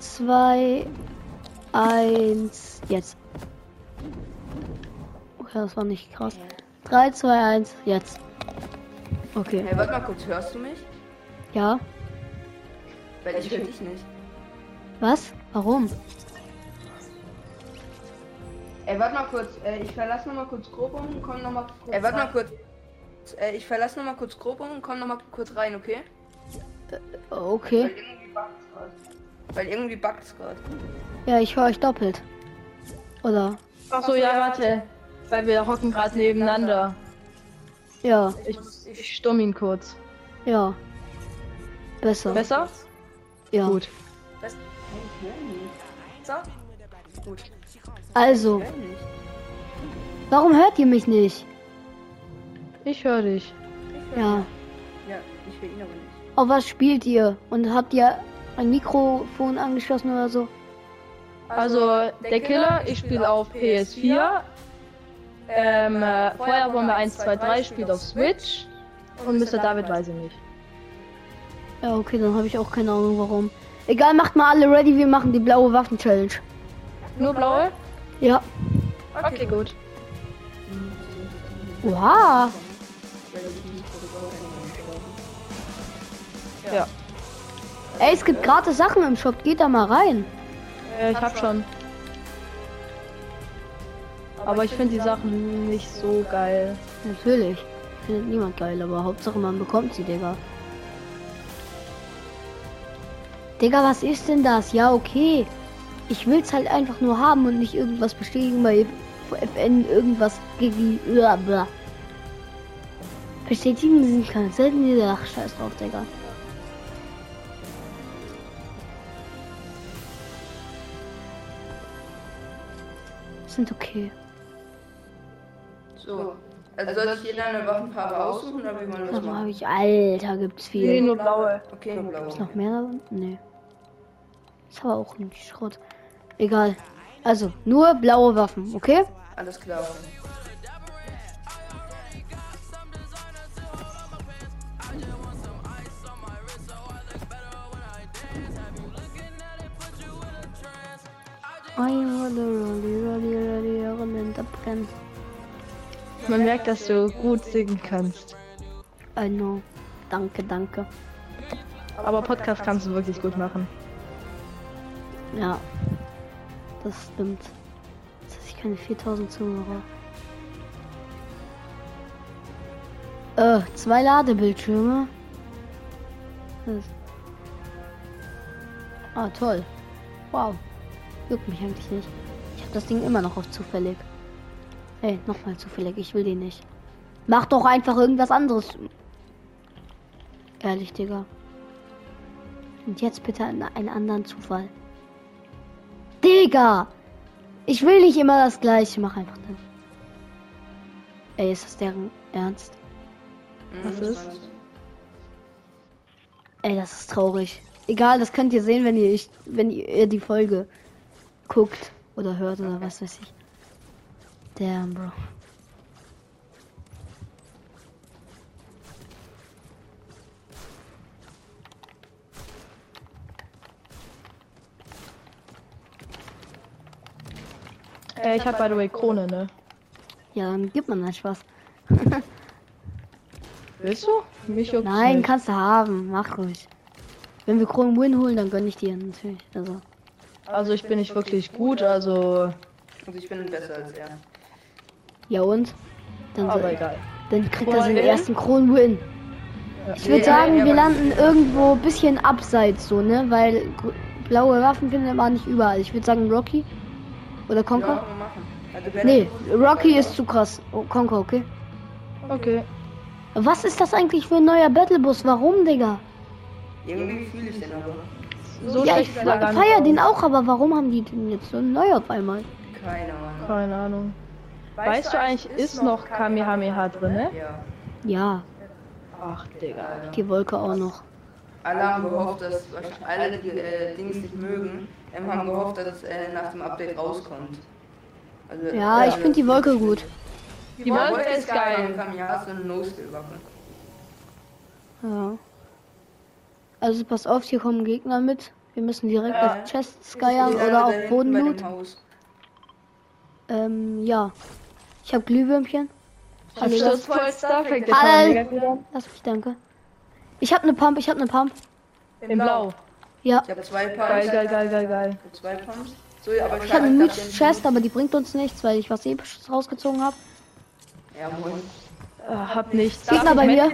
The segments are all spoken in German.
2, 1, jetzt. Okay, das war nicht krass. 3, 2, 1, jetzt. Okay. Hey, warte mal kurz, hörst du mich? Ja. Weil ich höre dich nicht. Was? Warum? Ey, warte mal kurz, äh, ich verlasse noch mal kurz Grobung und komm noch mal kurz Ey, warte mal kurz. Äh, ich verlasse noch mal kurz Grobung und komm noch mal kurz rein, okay? Okay. Weil irgendwie bugt's gerade. Ja, ich höre euch doppelt. Oder? Ach so, ja, warte. Weil wir hocken gerade nebeneinander. Ja, Ich, ich stumm ihn kurz. ja. Besser. Besser? Ja. Gut. Ich. So? Gut. Also, Ich warum hört ihr mich nicht? Ich höre dich. Ja. Ja, ich höre ihn aber nicht. Auf was spielt ihr? Und habt ihr ein Mikrofon angeschlossen oder so? Also, der Killer, ich spiele auf PS4. Ähm, äh, Feuerbombe 1, 2, 3 spielt auf Switch. Und Mr. David weiß ich nicht. Ja, okay, dann habe ich auch keine Ahnung warum. Egal, macht mal alle ready, wir machen die blaue Waffen-Challenge. Nur blaue? Ja. Okay, gut. Oha. Ja. Ey, es gibt gratis Sachen im Shop, geht da mal rein. Äh, ich hab schon. Aber ich finde die Sachen nicht so geil. Natürlich. Findet niemand geil, aber Hauptsache man bekommt sie, Digga. Digga, was ist denn das? Ja, okay. Ich will's halt einfach nur haben und nicht irgendwas bestätigen bei FN, irgendwas gegen die. Bestätigen Sie sich keine selten die Ach, scheiß drauf, Digga. Sind okay. So. Also soll sich jeder eine Waffenfarbe aussuchen oder wie wir das machen? habe ich. Alter, gibt's Nee, viel. nur blaue. Okay, nur blau. Ist noch mehr da? Nee. Ist aber auch ein Schrott. Egal. Also, nur blaue Waffen, okay? Alles klar. Man merkt, dass du gut singen kannst. I know. Danke, danke. Aber Podcast kannst du wirklich gut machen. Ja. Das stimmt. Jetzt habe ich keine 4000 Zuhörer. Äh, zwei Ladebildschirme. Ah, toll. Wow. Juckt mich eigentlich nicht. Ich habe das Ding immer noch auf zufällig. Hey, nochmal zufällig. Ich will den nicht. Mach doch einfach irgendwas anderes. Ehrlich, Digga. Und jetzt bitte einen, einen anderen Zufall. Digga! Ich will nicht immer das gleiche. Mach einfach dann. Ey, ist das deren Ernst? Was ist? Ey, das ist traurig. Egal, das könnt ihr sehen, wenn ihr ich, wenn ihr die Folge guckt oder hört oder was weiß ich. Damn, Bro. Äh, ich hab by the way Krone, ne? Ja, dann gibt man einen Spaß. Willst du? Mich Nein, nicht. kannst du haben. Mach ruhig. Wenn wir Chrome Win holen, dann gönn ich dir natürlich. Also. Also ich bin nicht wirklich gut, also. Also ich bin besser als er. Ja und? Dann, Aber egal. dann kriegt er seinen ersten Kron Win. Ich würde sagen, ja, wir landen irgendwo ein bisschen abseits so, ne? Weil blaue Waffen findet man nicht überall. Ich würde sagen Rocky. Oder Ja, Conker. machen. Also Nee, Rocky ist zu krass. Oh, Conker, okay. Okay. Was ist das eigentlich für ein neuer Battlebus? Warum, Digga? Irgendwie fühle ich den aber. So ja, ich er feier den auch, aber warum haben die den jetzt so neu auf einmal? Keine Ahnung. Keine Ahnung. Weißt du eigentlich, ist noch Kamehameha drin, ne? Ja. Ja, Ach, Digga. die Wolke auch noch. Alle haben gehofft, dass wahrscheinlich alle, die äh, Dings nicht mögen, ähm, haben gehofft, dass es äh, nach dem Update rauskommt. Also, Ja, ich finde die Wolke gut. Die Wolke ist geil. No-Skill-Waffe. Ja. Also pass auf, hier kommen Gegner mit. Wir müssen direkt ja. auf Chests geiern oder auf Bodenloot. Ähm, ja. Ich habe Glühwürmchen. Also Sturzpolster, fängt der Lass mich, danke. Ich habe eine Pump, ich habe eine Pump. In Blau. Ja. Ich habe zwei Pumps. Geil, geil, geil, geil, geil. Zwei Pumps. So, aber ich, ich habe eine mythische Chest, aber die bringt uns nichts, weil ich was episches rausgezogen habe. Ja, moin. Äh, hab nichts. Gegner bei mir.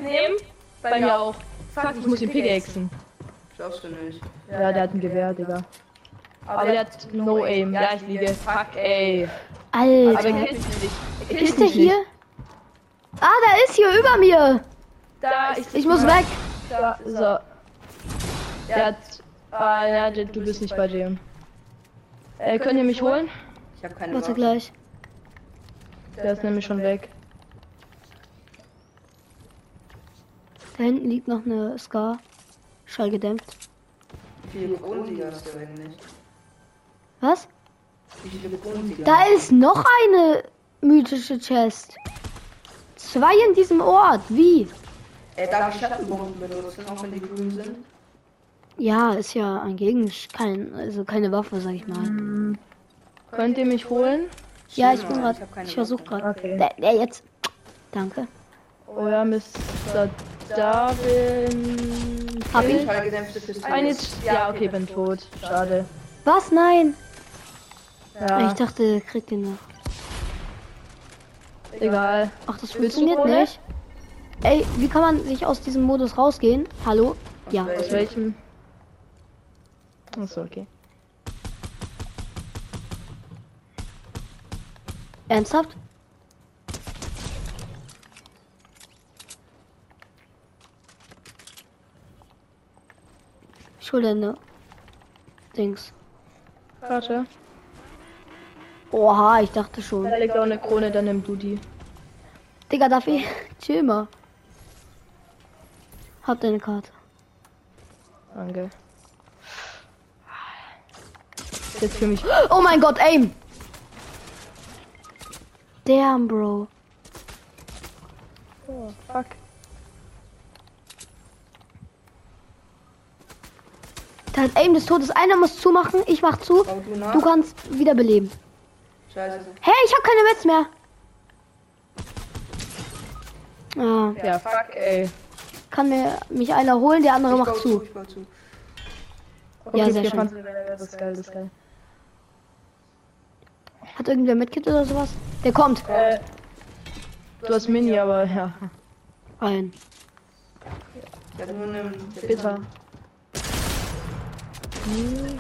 Bei, bei mir auch. Fuck, ich muss ihn pickaxen. Schaffst du nicht. Ja, der hat ein Gewehr, Digga. Aber, aber der hat no aim. Ja, ich liege. Fuck, ey. Alter. Aber er killt mich nicht. Ist der hier? Ah, da ist hier über mir. Da, ich, ich muss weg. Da, so. Der hat. Ah, ja, du bist nicht bei dem. Äh, könnt ihr mich holen? Ich habe keine Warte gleich. Der ist nämlich schon weg. Da hinten liegt noch eine Scar. Schall gedämpft. Wie viele Kronensieger hast du eigentlich? Was? Da ist noch eine mythische Chest. Zwei in diesem Ort. Wie? Äh, darf ich Schattenbomben benutzen, auch wenn die grün sind? Ja, ist ja ein Gegenstand, kein, also keine Waffe, sag ich mal. Hm. Könnt ihr mich holen? Ja, ich bin gerade. Ich, ich versuche gerade. Okay. Der, der, jetzt. Danke. Oh ja, Mr. Darwin. Hab ich? Eine, ja, okay, bin tot. Schade. Was? Nein. Ja. Ich dachte, kriegt den noch. Egal. Ach, das funktioniert nicht. Ey, wie kann man sich aus diesem Modus rausgehen? Hallo? Ja. Aus welchem? Achso, okay. Ernsthaft? Schulter Dings. Warte. Oha, ich dachte schon. Da liegt auch eine Krone, dann nimm du die. Digga, darf ich? Chill mal. Hab deine Karte. Danke. Jetzt für mich. Oh mein Gott, aim! Damn, Bro. Oh, fuck. Da Aim des Todes. Einer muss zumachen. Ich mach zu. Du, du, kannst wiederbeleben. Scheiße. Hey, ich habe keine Metz mehr. Ah. Ja, fuck, ey. Kann mir mich einer holen, der andere ich macht zu. zu. zu. Okay, ja, sehr schön. Das ist geil, das ist geil. Hat irgendwer Medkit oder sowas? Der kommt. Äh, du hast Mini, aber ja. Ein. Bitter.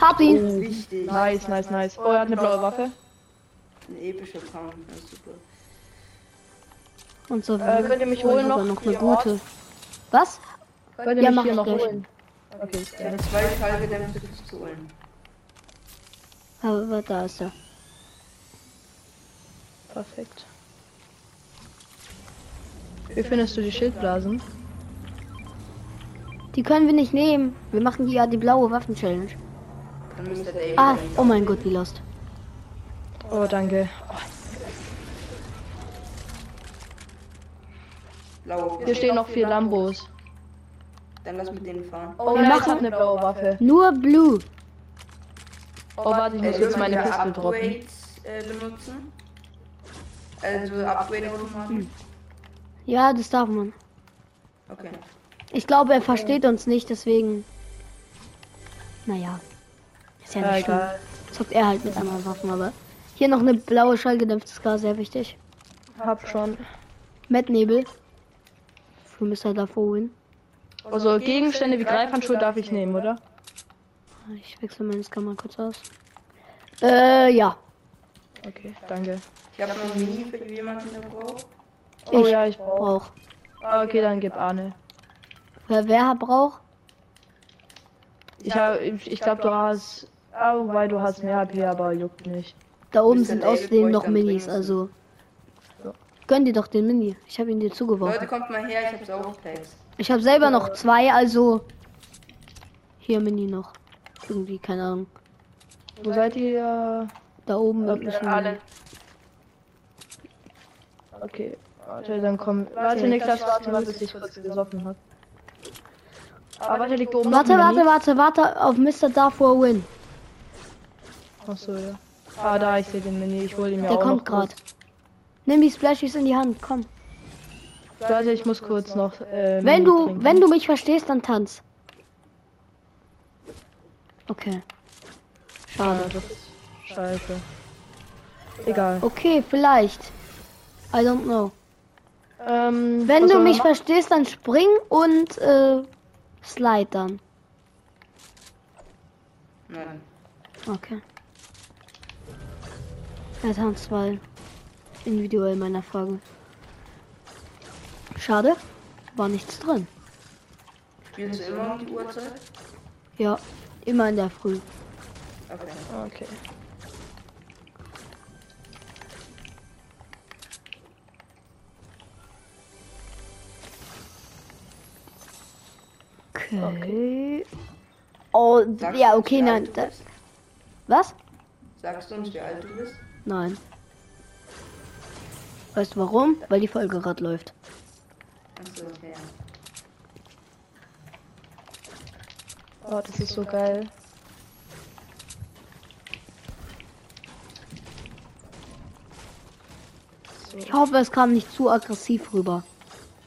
Hab ihn. Oh, nice, nice, nice. Oh, er hat eine blaue Waffe. Eine epische das ist super. Und so. Äh, könnt ihr mich holen noch? noch eine gute. Ort? Was? Könnt ihr ja, mich hier noch holen? Okay, ja. zwei Schallgedämpfte Pistolen. Aber da ist er. Perfekt. Wie findest du die Schildblasen? Die können wir nicht nehmen. Wir machen ja die blaue Waffen-Challenge. Ah, oh mein Gott, wie lost. Oh, danke. Oh. Hier stehen noch vier Lambos. Dann lass mit denen fahren. Oh, wir machen eine blaue Waffe. Nur Blue. Oh, warte, ich muss jetzt meine Pistole droppen. Äh, benutzen. Also Upgrade hm. Ja, das darf man. Okay. Ich glaube, er versteht uns nicht, deswegen. Naja. Ist ja nicht ja, Zockt er halt mit anderen Waffen, aber. Hier noch eine blaue schallgedämpfte Ska, sehr wichtig. Hab schon. Nebel. Für Mr. Dafoin. Also Gegenstände wie Greifhandschuhe darf ich nehmen, oder? Ich wechsle meine mal kurz aus. Äh, ja. Okay, danke. Ich habe noch Mini für jemanden, der braucht. Oh ich ja, ich brauch. brauch. Okay, dann gib Arne. Wer, wer braucht? Ich habe, ich, ich glaube, du hast, ah, wobei du hast mehr HP, aber juckt nicht. Da oben sind außerdem noch Minis, also. So. Gönn dir doch den Mini. Ich habe ihn dir zugeworfen. Leute, kommt mal her, ich habe auch Packs. Ich habe selber noch zwei, also. Hier Mini noch. Irgendwie, keine Ahnung. Wo seid ihr? Da oben. Okay, alle. Okay, warte, dann komm. Warte, Niklas, warte bis ich kurz gesoffen habe. Aber der liegt oben. Warte, warte, warte, warte auf Mr. Darfur Win. Achso, ja. Ah, da, ich sehe den Mini. Ich hole ihn mir Der auch kommt gerade. Nimm die Splashies in die Hand, komm. Warte, ich muss kurz noch. Äh, Wenn du, trinken. wenn du mich verstehst, dann tanz. Okay. Schade. ist scheiße. Egal. Okay, vielleicht. I don't know. Ähm, Wenn du man mich machen? verstehst, dann spring und äh, slide dann. Nein. Okay. Er tanzt mal individuell in meiner Frage. Schade, war nichts drin. Spielst du immer um die Uhrzeit? Ja, immer in der Früh. Okay. Okay. Okay. Oh, Sagst ja, okay, nein. alt du Da, bist? was? Sagst du uns, wie alt du bist? Nein. Weißt du warum? Weil die Folge gerade läuft. Achso, okay. Oh, das ist so geil. Ich hoffe, es kam nicht zu aggressiv rüber.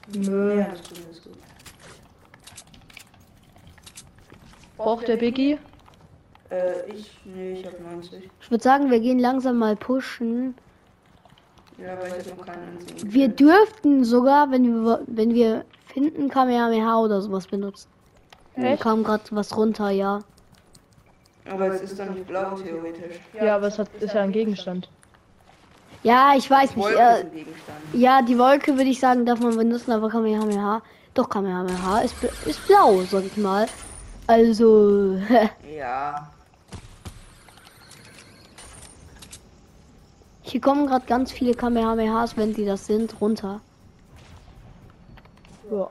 Nö. Ja, das ist gut, das ist gut. Braucht der Biggie? Äh, ich, nee, ich hab 90. Ich würde sagen, wir gehen langsam mal pushen. Ja, aber ich hab noch keinen. Wir dürften sogar, wenn wir, wenn wir finden, Kamehameha oder sowas benutzen. Da Echt? kam gerade was runter, ja. Aber es ist doch nicht blau, theoretisch. Ja, aber es hat, ist ja ein Gegenstand. Ja, ich weiß nicht. Äh, ja, die Wolke würde ich sagen, darf man benutzen, aber Kamehameha. Doch, Kamehameha ist, bl- ist blau, sag ich mal. Also, Ja. hier kommen gerade ganz viele Kamehamehas, wenn die das sind, runter. Ja.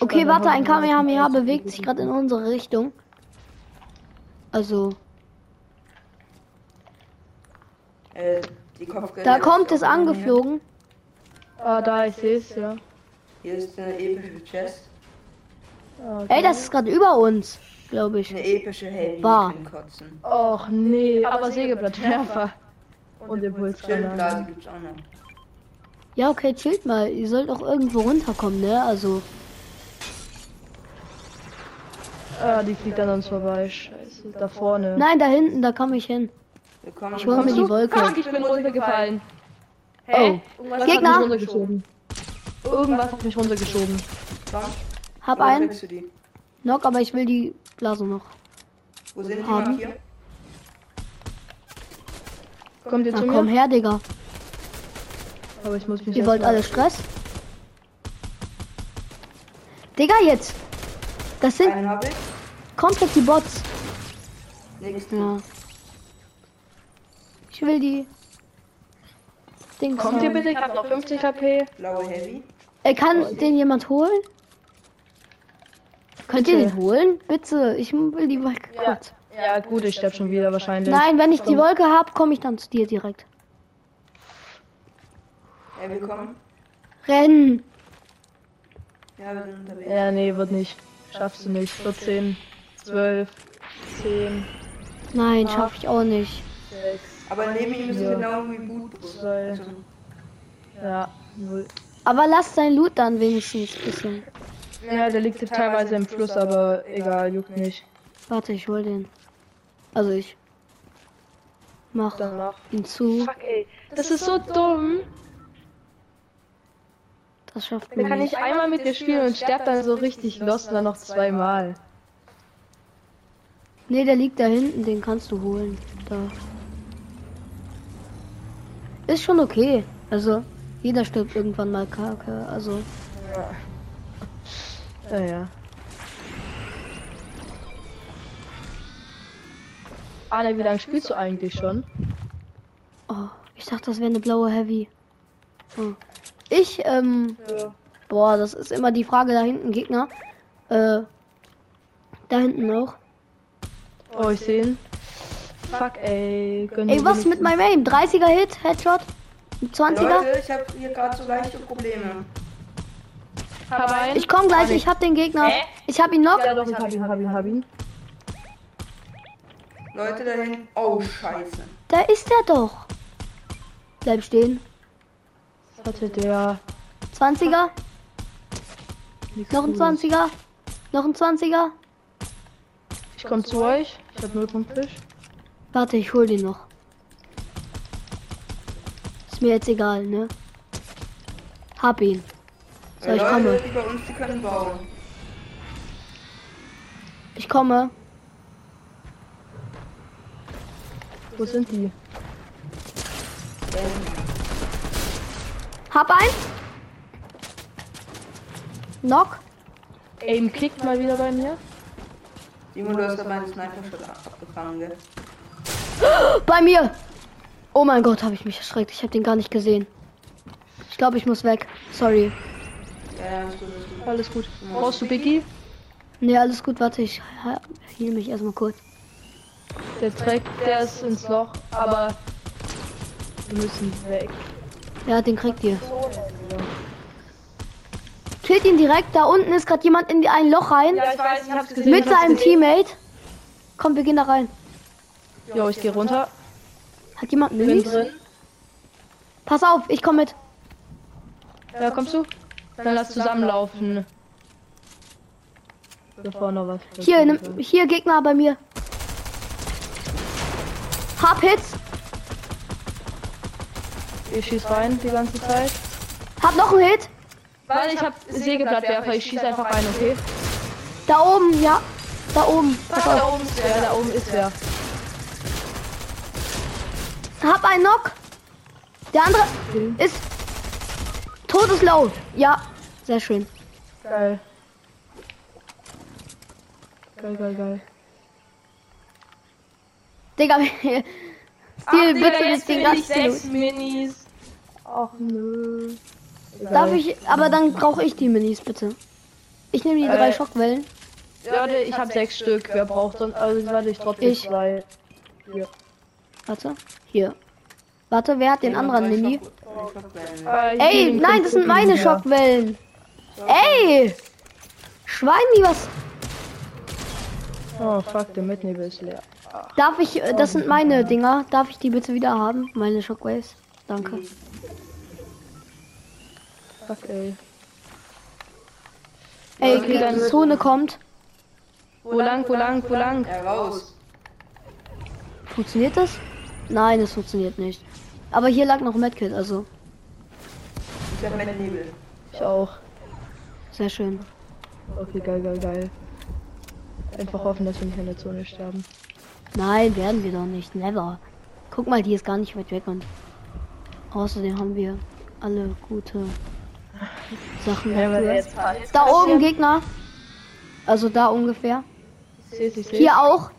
Okay, warte, dann ein Kamehameha bewegt sich gerade in unsere Richtung. Also, Äh, da kommt es angeflogen. Ah, da, ich sehe es, ja. Hier ist eine epische Chest. Ah, Ey, das ist gerade über uns, glaube ich. Eine epische Wahr. zum Kotzen. Och nee, aber Sägeblattwerfer. Und Impulsgranate. Schildblase gibt's auch noch. Ja, okay, chillt mal. Ihr sollt auch irgendwo runterkommen, ne? Also, Ah, die fliegt an uns vorbei. Scheiße, da vorne. nein, da hinten, da komme ich hin. Ich hol mir die Wolke. Fuck, ich bin runtergefallen. Oh, Irgendwas Gegner. hat mich runtergeschoben. Irgendwas hat mich runtergeschoben. Komm, hab wo einen. die? Knock, aber ich will die Blase noch. Wo sind die Haben. markiert? Kommt ihr Na zu komm mir? her, Digga. Aber ich muss mich Ihr wollt alle Stress? Digga, jetzt. Das sind Einen hab ich. komplett die Bots. Nix. Ja. Ich will die. Dings. Kommt ihr bitte? Ich hab noch 50 HP. Blaue Heavy. Ey, kann den jemand holen? Könnt ihr den holen? Bitte, ich will die Wolke Ja. kurz. Ja, gut, ich sterb schon wieder wahrscheinlich. Nein, wenn ich die Wolke hab, komme ich dann zu dir direkt. Ja, wir kommen. Rennen! Ja, wir sind unterwegs. Ja, nee, wird nicht. Schaffst du nicht. 14, 12, 10, Nein, schaff ich auch nicht. 6, Aber neben ihm ist genau wie. Also, ja, 0. Aber lass dein Loot dann wenigstens ein bisschen. Ja, der liegt teilweise im Fluss, aber egal, juckt nicht. Warte, ich hol den. Also ich mach Danach. ihn zu. Fuck, ey. Das ist so dumm. Das schafft man kann nicht. ich einmal mit dir spielen und sterb dann so richtig lost und dann noch zweimal. Nee, der liegt da hinten, den kannst du holen. Da. Ist schon okay. Also, jeder stirbt irgendwann mal Kacke. Also, Naja. Anne, wie lange spielst du eigentlich schon? oh, ich dachte, das wäre eine blaue Heavy. Oh. Ich, ähm, Ja. boah, das ist immer die Frage da hinten, Gegner. Äh, da hinten auch. Oh, ich sehe ihn. Fuck, ey. Ey, was mit meinem Aim? 30er Hit, Headshot? Ein 20er? Leute, ich habe hier gerade so leichte Probleme. Hab einen. Ich komm gleich, ich hab den Gegner. Hä? Ich hab ihn noch. Ja, doch, ich hab ihn, hab ihn, hab ihn. Leute da hinten. Oh, scheiße. Da ist er doch. Bleib stehen. Was hatte der? 20er, Nix noch ein Gutes. 20er, noch ein 20er. Ich komm zu euch. Ich hab 0 Punkte. Warte, ich hol den noch. Ist mir jetzt egal, ne? Hab ihn. So, ich Leute, komme. die bei uns, die können bauen. Ich komme. Wo sind die? Hab ein. Knock. Aim kickt mal wieder bei mir. Simon, du hast meinen Sniper schon abgefangen, gell? Bei mir. Oh mein Gott, habe ich mich erschreckt. Ich habe den gar nicht gesehen. Ich glaube, ich muss weg. Sorry. Ja, gut. Alles gut. Brauchst du Biggie? Nee, alles gut. Warte, ich hielt mich erstmal kurz. Der trägt, der ist ins Loch, aber wir müssen weg. Ja, den kriegt ihr. Killt ihn direkt. Da unten ist gerade jemand in die ein Loch rein. Ja, ich weiß, ich hab's gesehen. mit seinem. Teammate. Komm, wir gehen da rein. Jo, ich geh runter. Hat jemand Minis? drin. Pass auf, ich komme mit. Ja, kommst du? Dann lass zusammenlaufen. Bevor noch was. Hier, nimm, hier Gegner bei mir. Hab Hits. Ich schieß rein die ganze Zeit. Hab noch einen Hit. Weil ich hab Sägeblattwerfer, ich schieß einfach rein, okay? Da oben, ja. Da oben. Pass Da oben ist wer, da oben ist wer. Hab einen Knock. Der andere ist todeslow. Ja, sehr schön. Geil. Geil, geil, geil. Digga, Stil, bitte nicht den ganzen sechs Minis. Ach nö. Darf ich, aber dann brauche ich die Minis, bitte. Ich nehme die drei Äh, Schockwellen. Warte, ich hab sechs Stück. Wer braucht sonst? Also warte, ich trotzdem Ich. zwei. Hier. Warte, hier. Warte, wer hat den anderen Mini? Hier Ey, liegen nein, das sind meine. Schockwellen. Ey! Schwein, die was. Oh fuck, der Mitnebel ist leer. Darf ich, äh, das sind meine Dinger. Darf ich die bitte wieder haben? Meine Shockwaves. Danke. Fuck ey. Ey, Okay, die Zone kommt. Wo lang, wo lang, wo lang? Funktioniert das? Nein, es funktioniert nicht. Aber hier lag noch Medkit, also Ich hab meinen Nebel. Ich auch. sehr schön. Okay, geil, geil, geil. Einfach hoffen, dass wir nicht in der Zone sterben. Nein, werden wir doch nicht. Never. Guck mal, die ist gar nicht weit weg und außerdem haben wir alle gute Sachen dafür. Da oben Gegner. Also da ungefähr. Ich seh's, ich seh's. Hier auch.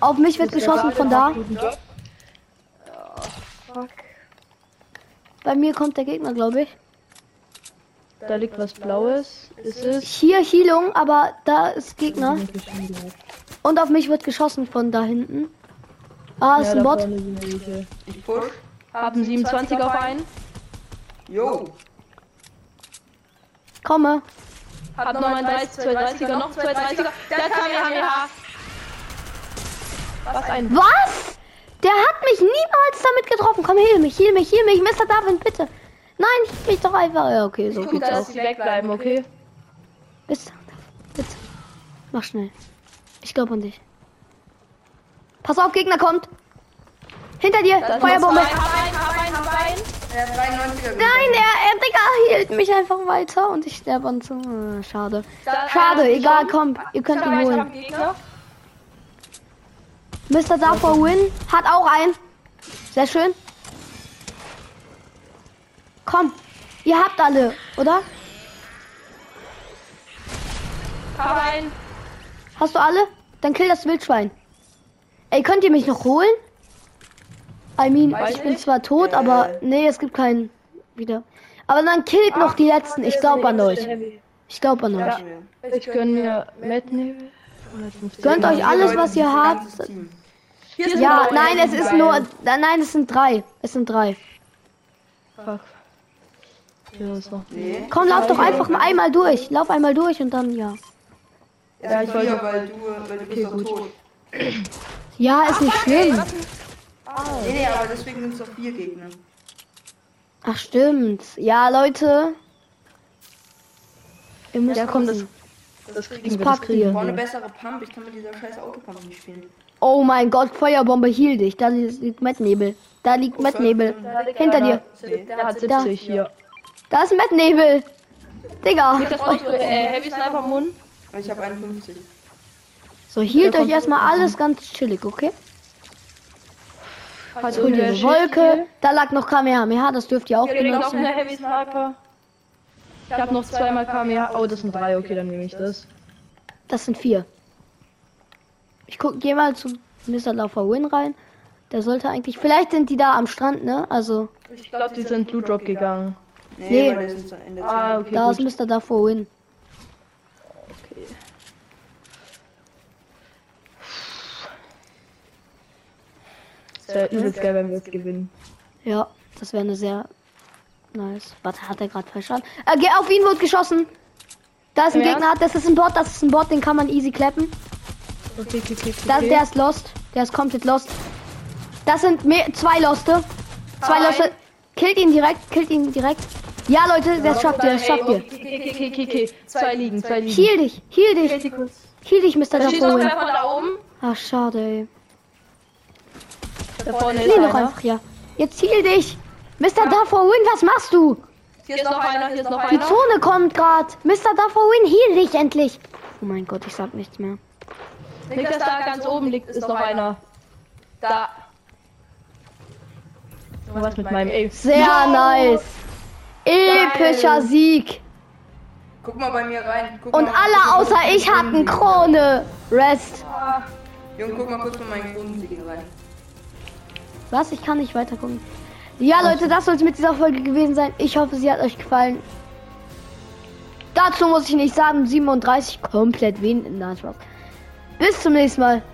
Auf mich wird geschossen von da. Fuck. Bei mir kommt der Gegner, glaube ich. Da liegt was Blaues. Ist es? Hier Heilung, aber da ist Gegner. Und auf mich wird geschossen von da hinten. Ah, ist Ja, ein da Bot. Ich push. Haben 27 auf einen. Jo. Komme. Hab noch ein 30, 2 30er, noch 2 30er. Der Kamehameha. Was ein Was? Mich niemals damit getroffen. Komm, heal mich, heal mich, heal mich. Mr. Darwin, bitte. Nein, ich mich doch einfach. Ja, okay, so geht's dass auch. sie wegbleiben, okay? Bitte. Bitte. Mach schnell. Ich glaube an dich. Pass auf, Gegner kommt. Hinter dir. Feuerbombe. Hab. Er hat 93er Nein, er, er, Digga, hielt mich einfach weiter und ich sterbe an zu. äh, Schade. Da- Schade, äh, egal, komm, ihr könnt ihn holen. Mr. Davor Win hat auch einen. Sehr schön. Komm, ihr habt alle, oder? Hab einen. Hast du alle? Dann kill das Wildschwein. Ey, könnt ihr mich noch holen? I mean, Weiß ich bin nicht. zwar tot, aber nee, es gibt keinen wieder. Aber dann killt noch die letzten. Ich glaube an euch. Ich glaube an euch. Ich gönn mir Metnebel. 150. Gönnt euch alles, was ihr habt. Ja, nein, es ist nur. Nein, es sind drei. Es sind drei. Fuck. Ja, ist noch. Nee. Komm, lauf doch einfach mal einmal durch. Lauf einmal durch und dann ja. Ja, ich wollte, weil du, weil du bist okay, tot. Ja, ist nicht schlimm. Nee, nee, aber deswegen sind es doch vier Gegner. Ach, stimmt. Ja, Leute. Ihr müsst ja, komm, das, das kriegen das wir, das kriegen wir. eine bessere Pump. Ich kann mit dieser scheiß Autopump nicht spielen. Oh mein Gott, Feuerbombe hielt dich. Da liegt Mettnebel. Da liegt oh, Mettnebel. Hinter dir. Der hat 70 hier. Da ist Mettnebel. Digga. Mit das Auto, äh, Heavy Sniper Mund. Ich habe 51. So, hielt euch erstmal alles ganz chillig, okay? Also hol eine Wolke. Da lag noch Kamehameha, das dürft ihr auch ja, benutzen. Noch eine Heavy Sniper. Ich habe noch zweimal Kamehameha. Oh, das sind drei, okay, dann nehme ich das. Das sind vier. Ich guck, geh mal zu Mr. Laufer Win rein. Der sollte eigentlich. Vielleicht sind die da am Strand, ne? Also. Ich glaube, die sind Blue Drop gegangen. Nee, nee. Ah, okay, da gut. ist Mr. Davor Win. wäre übelst geil, wenn wir es gewinnen. Ja, das wäre eine sehr nice. Warte, hat er gerade verstanden? Äh, geh auf ihn, wird geschossen. Da ist ein ja. Gegner, das ist ein Bot, das ist ein Bot, den kann man easy klappen. Okay, okay, okay, das, der ist lost. Der ist komplett lost. Das sind mehr, zwei Loste. Zwei Hi. Loste. Killt ihn direkt, killt ihn direkt. Ja, Leute, das schafft ihr, das schafft ihr. Okay, okay, okay, okay. Zwei liegen, zwei liegen. Heal dich, heal dich. Heal dich, Mr. Davor. Ach, schade, ey. Da vorne ist noch einfach, ja. Jetzt ziel dich! Mr. Ja. Davor Win, was machst du? Hier ist noch einer, hier ist noch einer. Die Zone kommt gerade. Mr. Davor Win, heal dich endlich. Oh mein Gott, ich sag nichts mehr. Niklas, da ganz oben liegt, ist noch einer. Da. Was mit meinem Aim. Sehr no. nice. Epischer Geil. Sieg. Guck mal bei mir rein. Guck Und alle außer ich hatten Krone. Rest. Ah. Junge, guck mal kurz bei meinen Kronensiegen rein. Was? Ich kann nicht weiter gucken. Ja, Leute, das soll es mit dieser Folge gewesen sein. Ich hoffe, sie hat euch gefallen. Dazu muss ich nicht sagen, 37 komplett wen. Spaß. Bis zum nächsten Mal. Ciao.